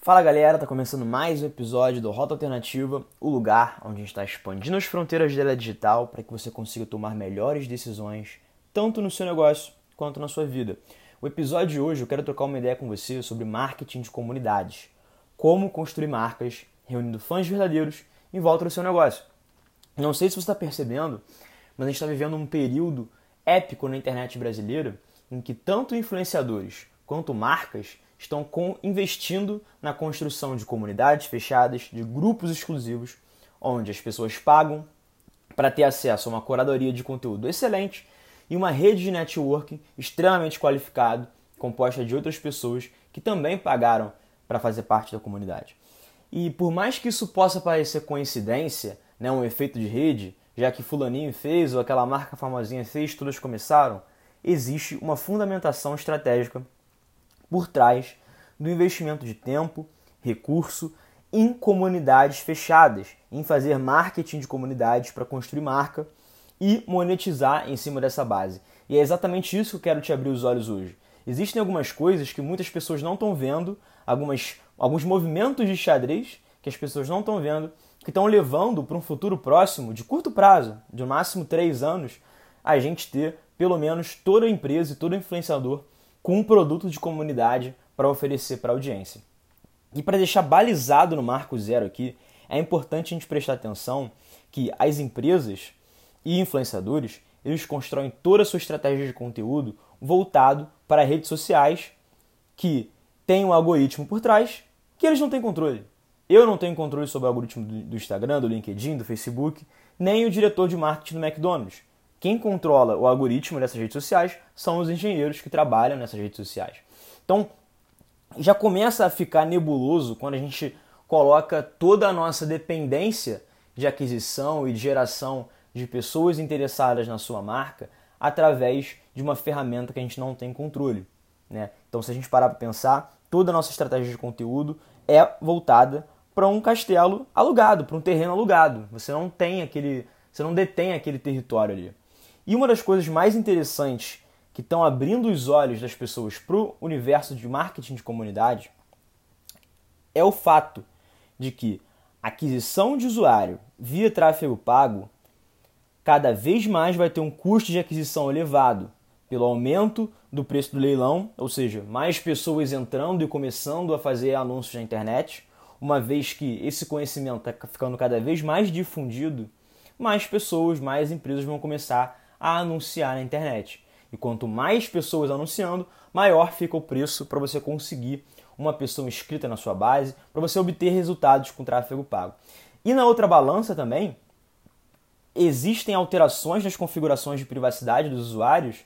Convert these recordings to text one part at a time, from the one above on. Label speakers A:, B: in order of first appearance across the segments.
A: Fala galera, tá começando mais um episódio do Rota Alternativa, o lugar onde a gente está expandindo as fronteiras da digital para que você consiga tomar melhores decisões, tanto no seu negócio quanto na sua vida. O episódio de hoje eu quero trocar uma ideia com você sobre marketing de comunidades, como construir marcas reunindo fãs verdadeiros em volta do seu negócio. Não sei se você está percebendo, mas a gente está vivendo um período épico na internet brasileira em que tanto influenciadores quanto marcas estão com, investindo na construção de comunidades fechadas, de grupos exclusivos, onde as pessoas pagam para ter acesso a uma curadoria de conteúdo excelente e uma rede de networking extremamente qualificado, composta de outras pessoas que também pagaram para fazer parte da comunidade. E por mais que isso possa parecer coincidência, né, um efeito de rede, já que fulaninho fez ou aquela marca famosinha fez, todas começaram, existe uma fundamentação estratégica por trás do investimento de tempo, recurso em comunidades fechadas, em fazer marketing de comunidades para construir marca e monetizar em cima dessa base. E é exatamente isso que eu quero te abrir os olhos hoje. Existem algumas coisas que muitas pessoas não estão vendo, algumas, alguns movimentos de xadrez que as pessoas não estão vendo, que estão levando para um futuro próximo, de curto prazo, de máximo três anos, a gente ter pelo menos toda empresa e todo influenciador com um produto de comunidade para oferecer para a audiência. E para deixar balizado no marco zero aqui, é importante a gente prestar atenção que as empresas e influenciadores eles constroem toda a sua estratégia de conteúdo voltado para redes sociais que tem um algoritmo por trás que eles não têm controle. Eu não tenho controle sobre o algoritmo do Instagram, do LinkedIn, do Facebook, nem o diretor de marketing do McDonald's. Quem controla o algoritmo dessas redes sociais são os engenheiros que trabalham nessas redes sociais. Então, já começa a ficar nebuloso quando a gente coloca toda a nossa dependência de aquisição e de geração de pessoas interessadas na sua marca através de uma ferramenta que a gente não tem controle. Né? Então, se a gente parar para pensar, toda a nossa estratégia de conteúdo é voltada para um castelo alugado, para um terreno alugado. Você não tem aquele, você não detém aquele território ali. E uma das coisas mais interessantes que estão abrindo os olhos das pessoas para o universo de marketing de comunidade é o fato de que aquisição de usuário via tráfego pago cada vez mais vai ter um custo de aquisição elevado pelo aumento do preço do leilão, ou seja, mais pessoas entrando e começando a fazer anúncios na internet, uma vez que esse conhecimento está ficando cada vez mais difundido, mais pessoas, mais empresas vão começar a anunciar na internet. E quanto mais pessoas anunciando, maior fica o preço para você conseguir uma pessoa inscrita na sua base, para você obter resultados com tráfego pago. E na outra balança também, existem alterações nas configurações de privacidade dos usuários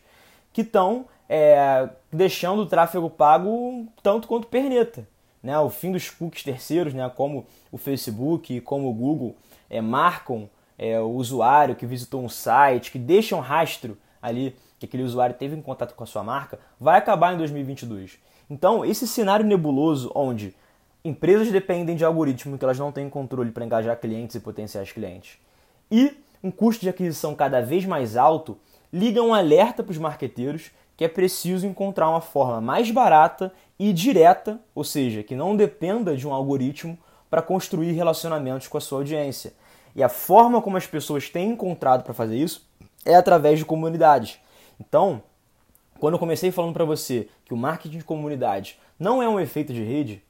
A: que estão é, deixando o tráfego pago tanto quanto perneta. Né? O fim dos cookies terceiros, né? como o Facebook e como o Google é, marcam é, o usuário que visitou um site, que deixa um rastro ali que aquele usuário teve em contato com a sua marca, vai acabar em 2022. Então, esse cenário nebuloso onde empresas dependem de algoritmo que elas não têm controle para engajar clientes e potenciais clientes, e um custo de aquisição cada vez mais alto, liga um alerta para os marqueteiros que é preciso encontrar uma forma mais barata e direta, ou seja, que não dependa de um algoritmo para construir relacionamentos com a sua audiência. E a forma como as pessoas têm encontrado para fazer isso é através de comunidades. Então, quando eu comecei falando para você que o marketing de comunidade não é um efeito de rede,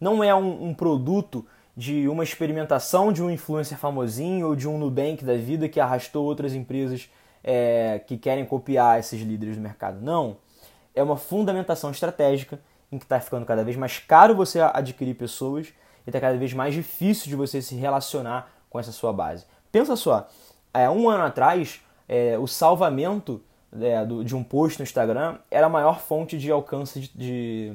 A: não é um, um, produto de uma experimentação de um influencer famosinho ou de um Nubank da vida que arrastou outras empresas é, que querem copiar esses líderes do mercado. Não. É uma fundamentação estratégica em que está ficando cada vez mais caro você adquirir pessoas e está cada vez mais difícil de você se relacionar com essa sua base. Pensa só, é, um ano atrás, é, o salvamento é, do, de um post no Instagram era a maior fonte de alcance de, de,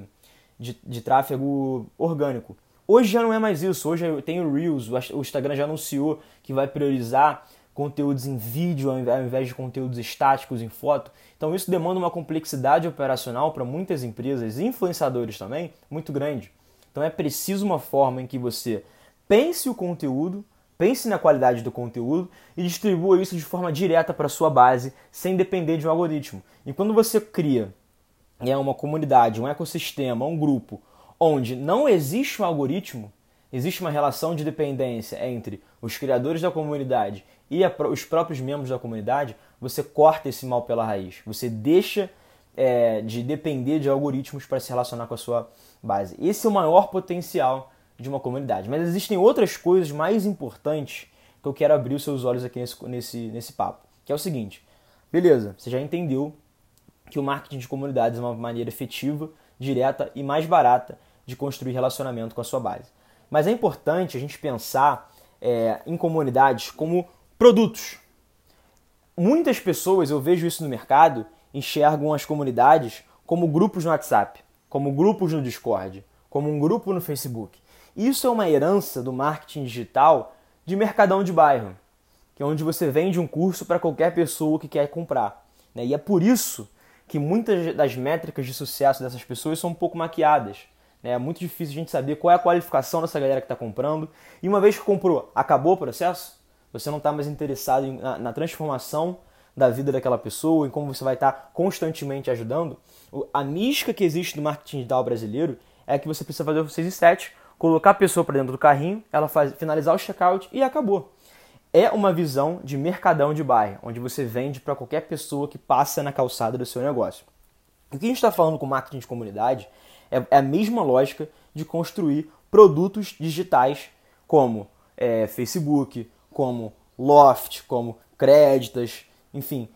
A: de, de tráfego orgânico. Hoje já não é mais isso, hoje tem o Reels, o Instagram já anunciou que vai priorizar conteúdos em vídeo ao invés de conteúdos estáticos em foto. Então isso demanda uma complexidade operacional para muitas empresas, influenciadores também, muito grande. Então é preciso uma forma em que você pense o conteúdo, Pense na qualidade do conteúdo e distribua isso de forma direta para sua base, sem depender de um algoritmo. E quando você cria é, uma comunidade, um ecossistema, um grupo, onde não existe um algoritmo, existe uma relação de dependência entre os criadores da comunidade e a, os próprios membros da comunidade, você corta esse mal pela raiz. Você deixa é, de depender de algoritmos para se relacionar com a sua base. Esse é o maior potencial de uma comunidade. Mas existem outras coisas mais importantes que eu quero abrir os seus olhos aqui nesse, nesse, nesse papo. Que é o seguinte: beleza, você já entendeu que o marketing de comunidades é uma maneira efetiva, direta e mais barata de construir relacionamento com a sua base. Mas é importante a gente pensar é, em comunidades como produtos. Muitas pessoas, eu vejo isso no mercado, enxergam as comunidades como grupos no WhatsApp, como grupos no Discord, como um grupo no Facebook. Isso é uma herança do marketing digital de mercadão de bairro, que é onde você vende um curso para qualquer pessoa que quer comprar. Né? E é por isso que muitas das métricas de sucesso dessas pessoas são um pouco maquiadas. Né? É muito difícil a gente saber qual é a qualificação dessa galera que está comprando. E uma vez que comprou, acabou o processo? Você não está mais interessado na, na, transformação da vida daquela pessoa, em como você vai estar tá constantemente ajudando. A mística que existe no marketing digital brasileiro é que você precisa fazer o 6 e 7, colocar a pessoa para dentro do carrinho, ela faz, finalizar o checkout e acabou. É uma visão de mercadão de bairro, onde você vende para qualquer pessoa que passa na calçada do seu negócio. O que a gente está falando com marketing de comunidade é, é a mesma lógica de construir produtos digitais como é, Facebook, como Loft, como Créditas, enfim,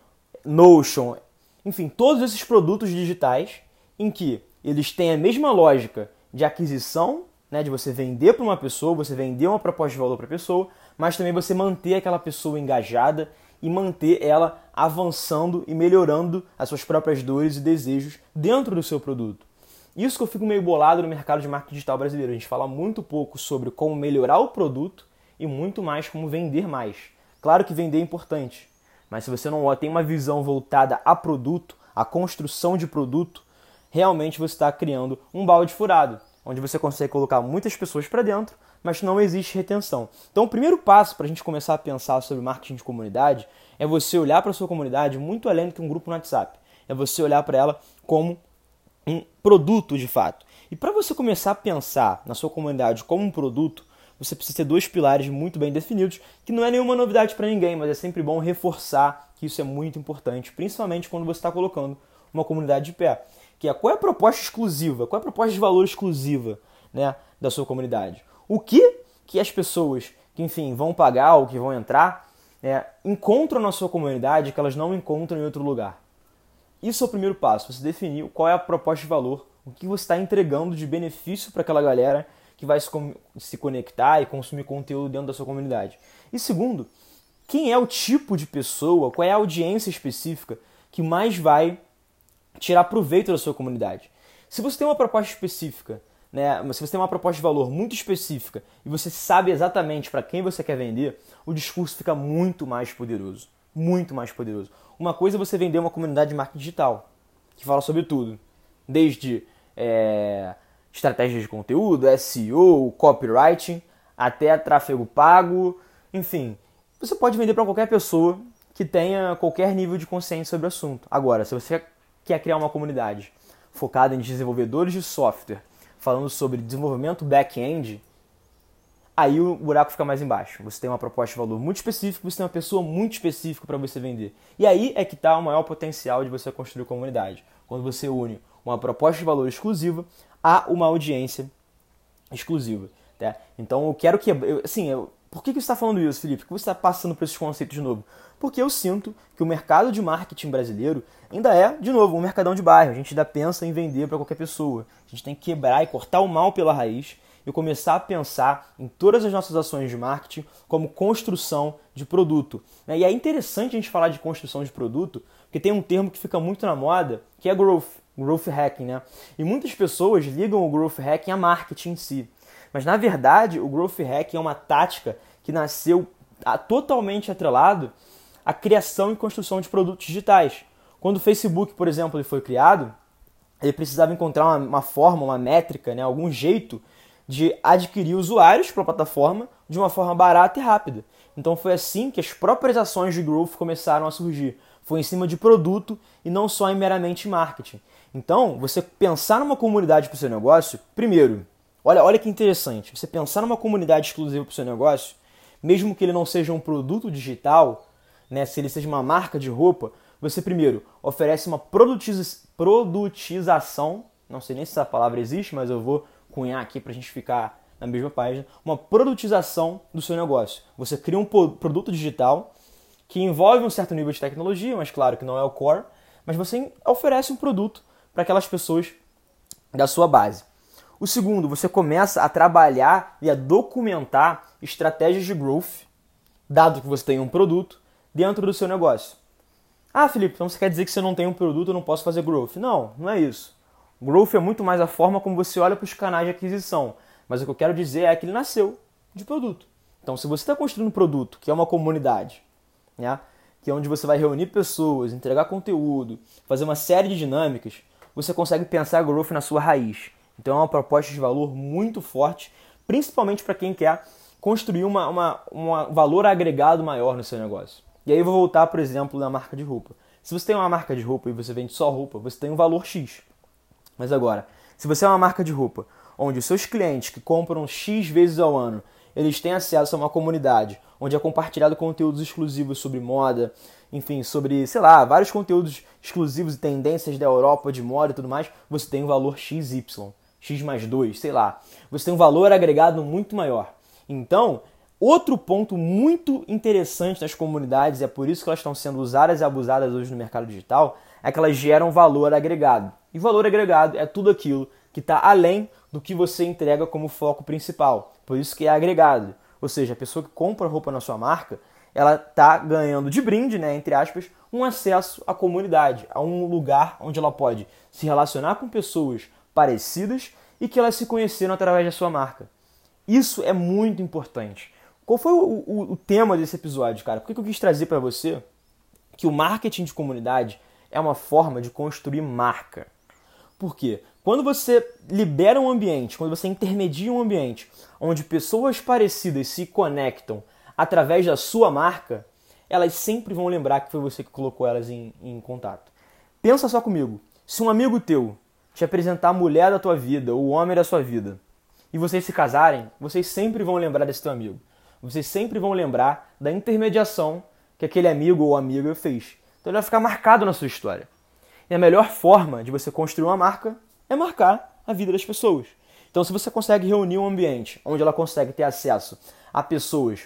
A: Notion, enfim, todos esses produtos digitais em que eles têm a mesma lógica de aquisição né, de você vender para uma pessoa, você vender uma proposta de valor para a pessoa, mas também você manter aquela pessoa engajada e manter ela avançando e melhorando as suas próprias dores e desejos dentro do seu produto. Isso que eu fico meio bolado no mercado de marketing digital brasileiro. A gente fala muito pouco sobre como melhorar o produto e muito mais como vender mais. Claro que vender é importante, mas se você não tem uma visão voltada a produto, a construção de produto, realmente você está criando um balde furado onde você consegue colocar muitas pessoas para dentro, mas não existe retenção. Então, o primeiro passo para a gente começar a pensar sobre marketing de comunidade é você olhar para sua comunidade muito além do que um grupo no WhatsApp. É você olhar para ela como um produto de fato. E para você começar a pensar na sua comunidade como um produto, você precisa ter dois pilares muito bem definidos, que não é nenhuma novidade para ninguém, mas é sempre bom reforçar que isso é muito importante, principalmente quando você está colocando uma comunidade de pé que é qual é a proposta exclusiva, qual é a proposta de valor exclusiva né, da sua comunidade. O que que as pessoas que, enfim, vão pagar ou que vão entrar né, encontram na sua comunidade que elas não encontram em outro lugar. Isso é o primeiro passo, você definir qual é a proposta de valor, o que você está entregando de benefício para aquela galera que vai se conectar e consumir conteúdo dentro da sua comunidade. E segundo, quem é o tipo de pessoa, qual é a audiência específica que mais vai tirar proveito da sua comunidade. Se você tem uma proposta específica, né, se você tem uma proposta de valor muito específica e você sabe exatamente para quem você quer vender, o discurso fica muito mais poderoso. Muito mais poderoso. Uma coisa é você vender uma comunidade de marketing digital, que fala sobre tudo. Desde é, estratégias de conteúdo, SEO, copywriting, até tráfego pago, enfim. Você pode vender para qualquer pessoa que tenha qualquer nível de consciência sobre o assunto. Agora, se você que é criar uma comunidade focada em desenvolvedores de software, falando sobre desenvolvimento back-end, aí o buraco fica mais embaixo. Você tem uma proposta de valor muito específica, você tem uma pessoa muito específica para você vender. E aí é que está o maior potencial de você construir comunidade. Quando você une uma proposta de valor exclusiva a uma audiência exclusiva. Tá? Então eu quero que. Eu, assim, eu, por que, que você está falando isso, Felipe? Por que você está passando por esses conceitos de novo? Porque eu sinto que o mercado de marketing brasileiro ainda é, de novo, um mercadão de bairro. A gente ainda pensa em vender para qualquer pessoa. A gente tem que quebrar e cortar o mal pela raiz e começar a pensar em todas as nossas ações de marketing como construção de produto. Né? E é interessante a gente falar de construção de produto, porque tem um termo que fica muito na moda, que é growth, growth hacking, né? E muitas pessoas ligam o growth hacking a marketing em si. Mas na verdade, o growth hacking é uma tática que nasceu totalmente atrelado à criação e construção de produtos digitais. Quando o Facebook, por exemplo, ele foi criado, ele precisava encontrar uma, uma forma, uma métrica, né, algum jeito de adquirir usuários para a plataforma de uma forma barata e rápida. Então foi assim que as próprias ações de growth começaram a surgir. foi em cima de produto e não só em meramente marketing. Então, você pensar numa comunidade para o seu negócio, primeiro, olha, olha que interessante, você pensar numa comunidade exclusiva para o seu negócio, mesmo que ele não seja um produto digital, né, se ele seja uma marca de roupa, você primeiro oferece uma produtiza produtização, não sei nem se essa palavra existe, mas eu vou cunhar aqui para a gente ficar na mesma página, uma produtização do seu negócio. Você cria um produto digital que envolve um certo nível de tecnologia, mas claro que não é o core, mas você oferece um produto para aquelas pessoas da sua base. O segundo, você começa a trabalhar e a documentar estratégias de growth, dado que você tem um produto, dentro do seu negócio. Ah, Felipe, então você quer dizer que eu não tenho um produto, eu não posso fazer growth? Não, não é isso. Growth é muito mais a forma como você olha para os canais de aquisição. Mas o que eu quero dizer é que ele nasceu de produto. Então, se você está construindo um produto, que é uma comunidade, né, que é onde você vai reunir pessoas, entregar conteúdo, fazer uma série de dinâmicas, você consegue pensar growth na sua raiz. Então, é uma proposta de valor muito forte, principalmente para quem quer construir uma, uma, um valor agregado maior no seu negócio. E aí eu vou voltar, por exemplo, na marca de roupa. Se você tem uma marca de roupa e você vende só roupa, você tem um valor X. Mas agora, se você é uma marca de roupa onde os seus clientes que compram X vezes ao ano, eles têm acesso a uma comunidade onde é compartilhado conteúdos exclusivos sobre moda, enfim, sobre, sei lá, vários conteúdos exclusivos e tendências da Europa de moda e tudo mais, você tem um valor XY, X mais 2, sei lá. Você tem um valor agregado muito maior. Então, outro ponto muito interessante nas comunidades, e é por isso que elas estão sendo usadas e abusadas hoje no mercado digital, é que elas geram valor agregado. E valor agregado é tudo aquilo que está além do que você entrega como foco principal. Por isso que é agregado. Ou seja, a pessoa que compra roupa na sua marca, ela está ganhando de brinde, né, entre aspas, um acesso à comunidade, a um lugar onde ela pode se relacionar com pessoas parecidas e que elas se conheceram através da sua marca. Isso é muito importante. Qual foi o, o, o tema desse episódio, cara? Por que eu quis trazer para você que o marketing de comunidade é uma forma de construir marca? Por quê? Quando você libera um ambiente, quando você intermedia um ambiente onde pessoas parecidas se conectam através da sua marca, elas sempre vão lembrar que foi você que colocou elas em, em contato. Pensa só comigo. Se um amigo teu te apresentar a mulher da tua vida, ou o homem da sua vida, e vocês se casarem, vocês sempre vão lembrar desse teu amigo. Vocês sempre vão lembrar da intermediação que aquele amigo ou amiga fez. Então ele vai ficar marcado na sua história. E a melhor forma de você construir uma marca é marcar a vida das pessoas. Então, se você consegue reunir um ambiente onde ela consegue ter acesso a pessoas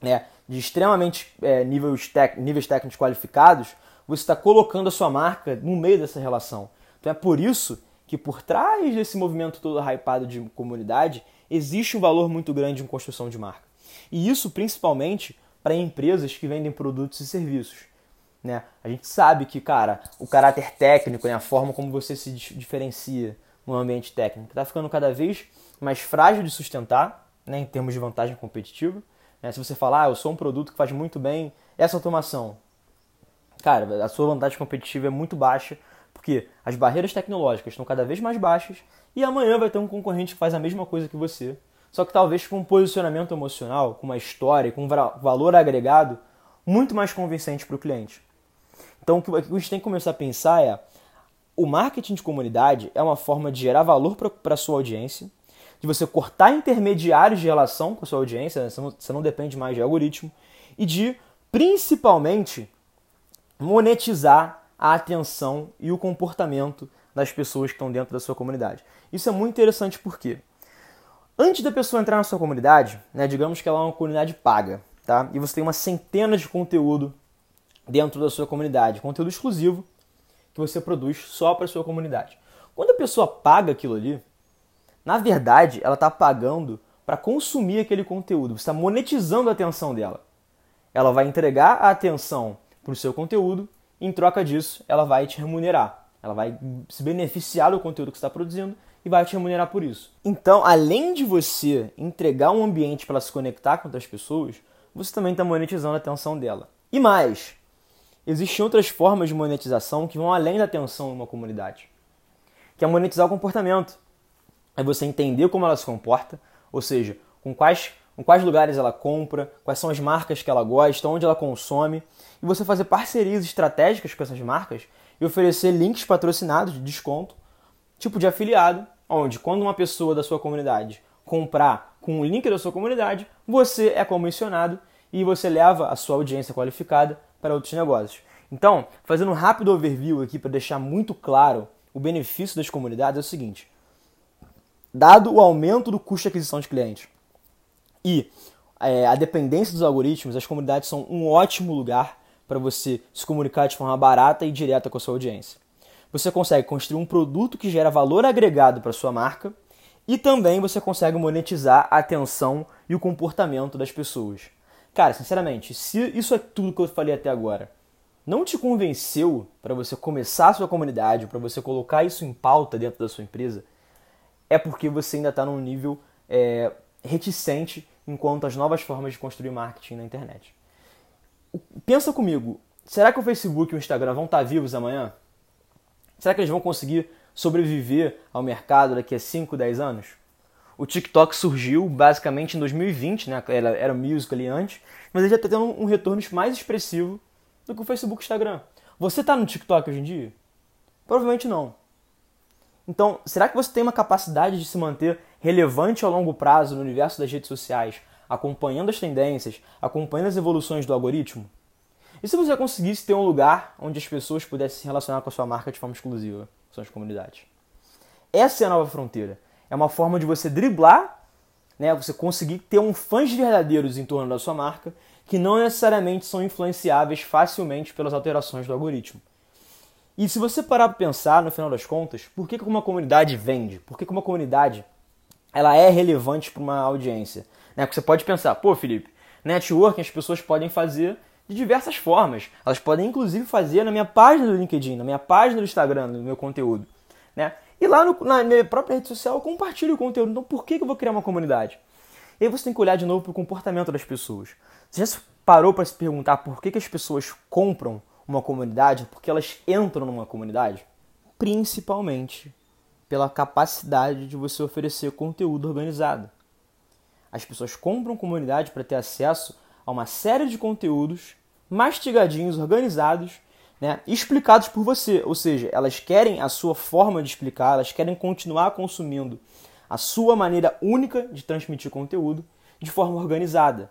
A: né, de extremamente é, níveis, níveis técnicos qualificados, você está colocando a sua marca no meio dessa relação. Então, é por isso que por trás desse movimento todo hypado de comunidade, existe um valor muito grande em construção de marca. E isso principalmente para empresas que vendem produtos e serviços. Né? A gente sabe que, cara, o caráter técnico, né, a forma como você se diferencia no ambiente técnico, está ficando cada vez mais frágil de sustentar, né, em termos de vantagem competitiva. Né? Se você falar, ah, eu sou um produto que faz muito bem essa automação, cara, a sua vantagem competitiva é muito baixa, porque as barreiras tecnológicas estão cada vez mais baixas e amanhã vai ter um concorrente que faz a mesma coisa que você, só que talvez com um posicionamento emocional, com uma história, com um valor agregado muito mais convincente para o cliente. Então, o que a gente tem que começar a pensar é: o marketing de comunidade é uma forma de gerar valor para a sua audiência, de você cortar intermediários de relação com a sua audiência, né? você, não, você não depende mais de algoritmo, e de, principalmente, monetizar a atenção e o comportamento das pessoas que estão dentro da sua comunidade. Isso é muito interessante porque, antes da pessoa entrar na sua comunidade, né, digamos que ela é uma comunidade paga, tá? e você tem uma centena de conteúdo dentro da sua comunidade, conteúdo exclusivo que você produz só para sua comunidade. Quando a pessoa paga aquilo ali, na verdade, ela está pagando para consumir aquele conteúdo, você está monetizando a atenção dela. Ela vai entregar a atenção para o seu conteúdo, em troca disso, ela vai te remunerar. Ela vai se beneficiar do conteúdo que está produzindo e vai te remunerar por isso. Então, além de você entregar um ambiente para ela se conectar com outras pessoas, você também está monetizando a atenção dela. E mais, existem outras formas de monetização que vão além da atenção em uma comunidade, que é monetizar o comportamento. É você entender como ela se comporta, ou seja, com quais em quais lugares ela compra, quais são as marcas que ela gosta, onde ela consome, e você fazer parcerias estratégicas com essas marcas e oferecer links patrocinados de desconto, tipo de afiliado, onde quando uma pessoa da sua comunidade comprar com o link da sua comunidade, você é comissionado e você leva a sua audiência qualificada para outros negócios. Então, fazendo um rápido overview aqui para deixar muito claro o benefício das comunidades é o seguinte: dado o aumento do custo de aquisição de clientes e é, a dependência dos algoritmos, as comunidades são um ótimo lugar para você se comunicar de forma barata e direta com a sua audiência. Você consegue construir um produto que gera valor agregado para sua marca e também você consegue monetizar a atenção e o comportamento das pessoas. Cara, sinceramente, se isso é tudo que eu falei até agora, não te convenceu para você começar a sua comunidade, para você colocar isso em pauta dentro da sua empresa, é porque você ainda está num nível é, reticente enquanto às novas formas de construir marketing na internet. Pensa comigo, será que o Facebook e o Instagram vão estar tá vivos amanhã? Será que eles vão conseguir sobreviver ao mercado daqui a 5, 10 anos? O TikTok surgiu basicamente em 2020, né? era, era música ali antes, mas ele já está tendo um retorno mais expressivo do que o Facebook e o Instagram. Você está no TikTok hoje em dia? Provavelmente não. Então, será que você tem uma capacidade de se manter relevante ao longo prazo no universo das redes sociais, acompanhando as tendências, acompanhando as evoluções do algoritmo? E se você conseguisse ter um lugar onde as pessoas pudessem se relacionar com a sua marca de forma exclusiva, são as comunidades? Essa é a nova fronteira. É uma forma de você driblar, né, você conseguir ter um fãs verdadeiros em torno da sua marca, que não necessariamente são influenciáveis facilmente pelas alterações do algoritmo. E se você parar para pensar, no final das contas, por que uma comunidade vende? Por que uma comunidade ela é relevante para uma audiência? Né? Porque você pode pensar, pô, Felipe, networking as pessoas podem fazer de diversas formas. Elas podem inclusive fazer na minha página do LinkedIn, na minha página do Instagram, no meu conteúdo. Né? E lá no, na minha própria rede social eu compartilho o conteúdo. Então por que, que eu vou criar uma comunidade? E aí você tem que olhar de novo para o comportamento das pessoas. Você já parou para se perguntar por que, que as pessoas compram uma comunidade, porque elas entram numa comunidade, principalmente pela capacidade de você oferecer conteúdo organizado. As pessoas compram comunidade para ter acesso a uma série de conteúdos mastigadinhos, organizados, né, explicados por você. Ou seja, elas querem a sua forma de explicar, elas querem continuar consumindo a sua maneira única de transmitir conteúdo de forma organizada.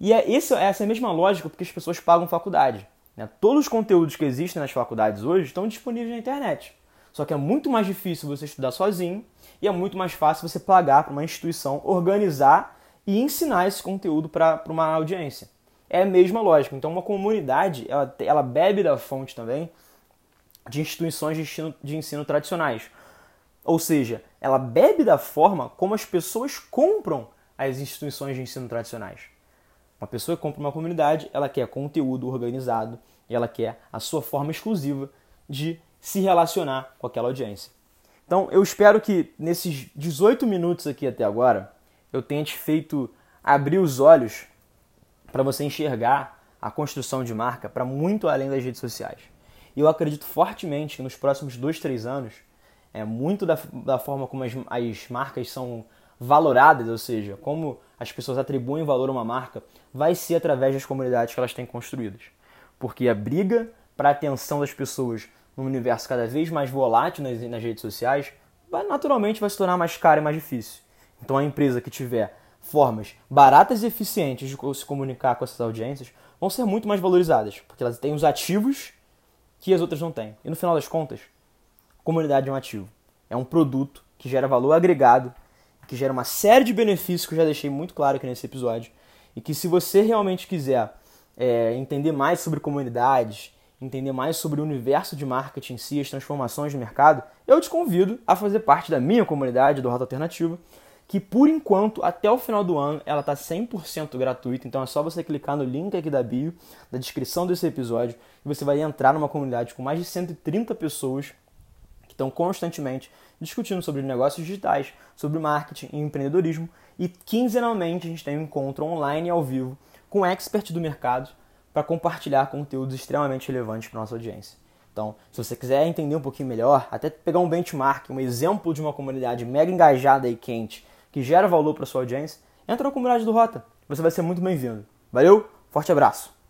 A: E é essa, é a mesma lógica porque as pessoas pagam faculdade. Né? Todos os conteúdos que existem nas faculdades hoje estão disponíveis na internet. Só que é muito mais difícil você estudar sozinho e é muito mais fácil você pagar para uma instituição organizar e ensinar esse conteúdo para uma audiência. É a mesma lógica. Então, uma comunidade ela, ela bebe da fonte também de instituições de ensino, de ensino tradicionais. Ou seja, ela bebe da forma como as pessoas compram as instituições de ensino tradicionais. Uma pessoa que compra uma comunidade, ela quer conteúdo organizado e ela quer a sua forma exclusiva de se relacionar com aquela audiência. Então, eu espero que nesses 18 minutos aqui até agora, eu tenha te feito abrir os olhos para você enxergar a construção de marca para muito além das redes sociais. E eu acredito fortemente que nos próximos dois, três anos, é muito da, da forma como as, as marcas são valoradas, ou seja, como as pessoas atribuem valor a uma marca, vai ser através das comunidades que elas têm construídas. Porque a briga para a atenção das pessoas num universo cada vez mais volátil nas, nas redes sociais, vai, naturalmente vai se tornar mais caro e mais difícil. Então a empresa que tiver formas baratas e eficientes de se comunicar com essas audiências vão ser muito mais valorizadas, porque elas têm os ativos que as outras não têm. E no final das contas, comunidade é um ativo. É um produto que gera valor agregado, que gera uma série de benefícios que eu já deixei muito claro aqui nesse episódio. E que se você realmente quiser é, entender mais sobre comunidades, entender mais sobre o universo de marketing em si, as transformações de mercado, eu te convido a fazer parte da minha comunidade do Rota Alternativa, que por enquanto, até o final do ano, ela está 100% gratuita. Então é só você clicar no link aqui da bio, da descrição desse episódio, e você vai entrar numa comunidade com mais de 130 pessoas que estão constantemente discutindo sobre negócios digitais, sobre marketing e empreendedorismo. E quinzenalmente a gente tem um encontro online ao vivo com experts do mercado para compartilhar conteúdos extremamente relevantes para nossa audiência. Então, se você quiser entender um pouquinho melhor, até pegar um benchmark, um exemplo de uma comunidade mega engajada e quente, que gera valor para sua audiência, entra na comunidade do Rota. Você vai ser muito bem-vindo. Valeu, forte abraço!